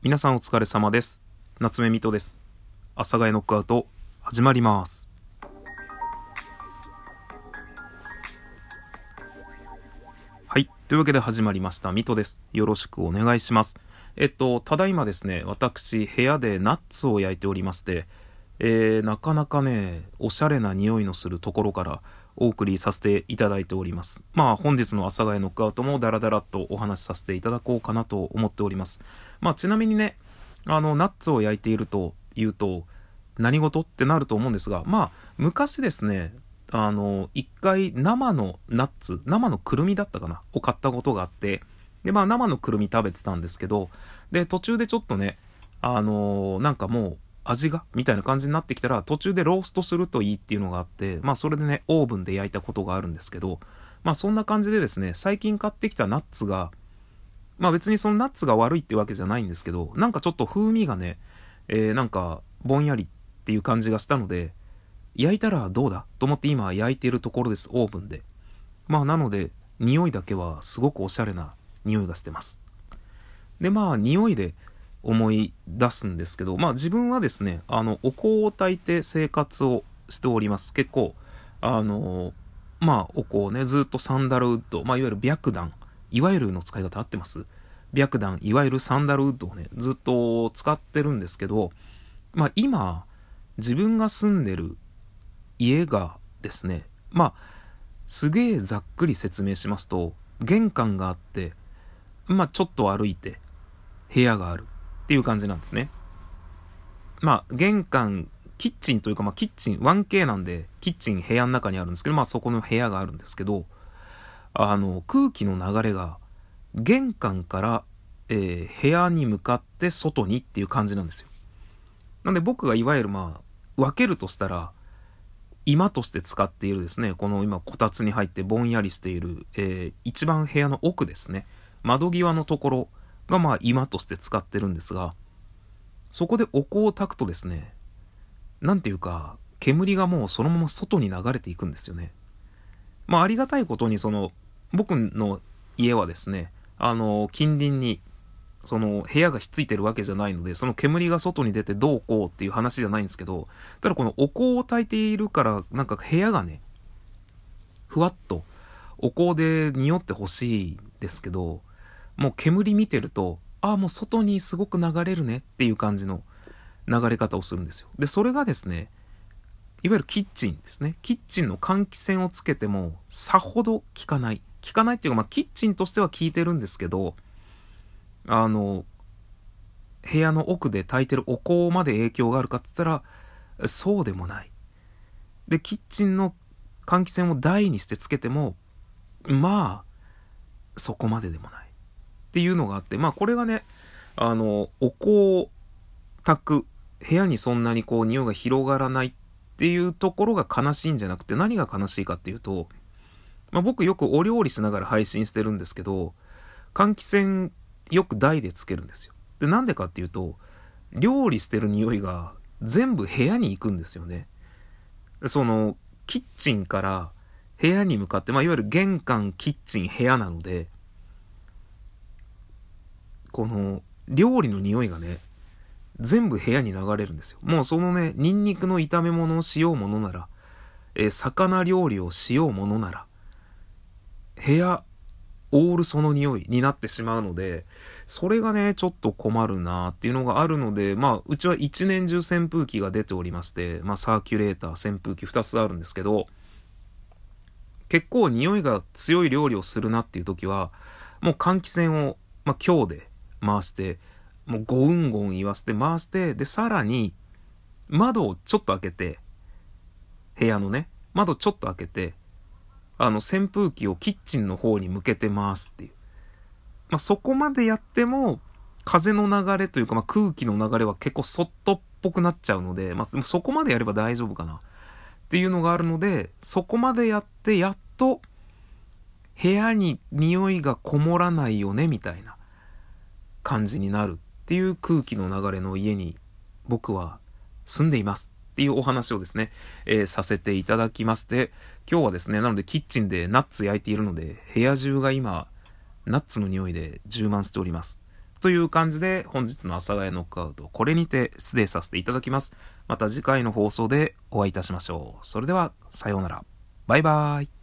皆さんお疲れ様です。夏目水戸です。阿佐ヶ谷ノックアウト、始まります。はい。というわけで始まりました。水戸です。よろしくお願いします。えっと、ただいまですね、私、部屋でナッツを焼いておりまして、えー、なかなかね、おしゃれな匂いのするところから、お送りさせていただいております。まあ本日の阿佐ヶ谷ノックアウトもダラダラとお話しさせていただこうかなと思っております。まあちなみにね、あの、ナッツを焼いているというと、何事ってなると思うんですが、まあ昔ですね、あの、一回生のナッツ、生のくるみだったかなを買ったことがあって、で、まあ生のくるみ食べてたんですけど、で、途中でちょっとね、あのなんかもう、味が？みたいな感じになってきたら途中でローストするといいっていうのがあってまあそれでねオーブンで焼いたことがあるんですけどまあそんな感じでですね最近買ってきたナッツがまあ別にそのナッツが悪いってわけじゃないんですけどなんかちょっと風味がね、えー、なんかぼんやりっていう感じがしたので焼いたらどうだ？と思って今焼いているところですオーブンで。まあなので匂いだけはすごくおしゃれな匂いがしてます。でまあ匂いで思い出すんですけど、まあ自分はですね、あの、お香を焚いて生活をしております。結構、あの、まあお香ね、ずっとサンダルウッド、まあいわゆる白檀、いわゆるの使い方合ってます？白檀、いわゆるサンダルウッドをね、ずっと使ってるんですけど、まあ今、自分が住んでる家がですね、まあ、すげえざっくり説明しますと、玄関があって、まあちょっと歩いて、部屋がある。っていう感じなんですね。まあ、玄関、キッチンというか、まあ、キッチン、1K なんで、キッチン部屋の中にあるんですけど、まあ、そこの部屋があるんですけど、あの、空気の流れが、玄関から、えー、部屋に向かって外にっていう感じなんですよ。なんで僕がいわゆるまあ、分けるとしたら、今として使っているですね、この今こたつに入ってぼんやりしている、えー、一番部屋の奥ですね、窓際のところがまあ今として使ってるんですが、そこでお香を焚くとですね、なんていうか、煙がもうそのまま外に流れていくんですよね。まあありがたいことにその、僕の家はですね、あの、近隣に、その部屋がひっついてるわけじゃないので、その煙が外に出てどうこうっていう話じゃないんですけど、ただこのお香を焚いているから、なんか部屋がね、ふわっとお香で匂ってほしいですけど、もう煙見てると、ああ、もう外にすごく流れるねっていう感じの流れ方をするんですよ。で、それがですね、いわゆるキッチンですね。キッチンの換気扇をつけても、さほど効かない。効かないっていうか、まあ、キッチンとしては効いてるんですけど、あの、部屋の奥で炊いてるお香まで影響があるかって言ったら、そうでもない。で、キッチンの換気扇を台にしてつけても、まあ、そこまででもない。っていうのがあって、まあこれがね、あの、お香炊く、部屋にそんなにこう匂いが広がらないっていうところが悲しいんじゃなくて何が悲しいかっていうと、まあ僕よくお料理しながら配信してるんですけど、換気扇よく台でつけるんですよ。で、なんでかっていうと、料理してる匂いが全部部屋に行くんですよね。その、キッチンから部屋に向かって、まあ、いわゆる玄関、キッチン、部屋なので、この料理の匂いがね、全部部屋に流れるんですよ。もうそのね、ニンニクの炒め物をしようものなら、えー、魚料理をしようものなら、部屋、オールその匂いになってしまうので、それがね、ちょっと困るなっていうのがあるので、まあ、うちは一年中扇風機が出ておりまして、まあ、サーキュレーター、扇風機2つあるんですけど、結構匂いが強い料理をするなっていう時は、もう換気扇を、まあ、今日で回して、もうゴウンゴン言わせて回して、で、さらに、窓をちょっと開けて、部屋のね、窓ちょっと開けて、あの、扇風機をキッチンの方に向けて回すっていう。まあ、そこまでやっても、風の流れというか、まあ、空気の流れは結構そっとっぽくなっちゃうので、まあ、そこまでやれば大丈夫かな。っていうのがあるので、そこまでやって、やっと、部屋に匂いがこもらないよね、みたいな。感じになるっていう空気の流れの家に僕は住んでいますっていうお話をですね、えー、させていただきまして、今日はですね、なのでキッチンでナッツ焼いているので、部屋中が今、ナッツの匂いで充満しております。という感じで本日の阿佐ヶ谷ノックアウト、これにて失礼させていただきます。また次回の放送でお会いいたしましょう。それでは、さようなら。バイバーイ。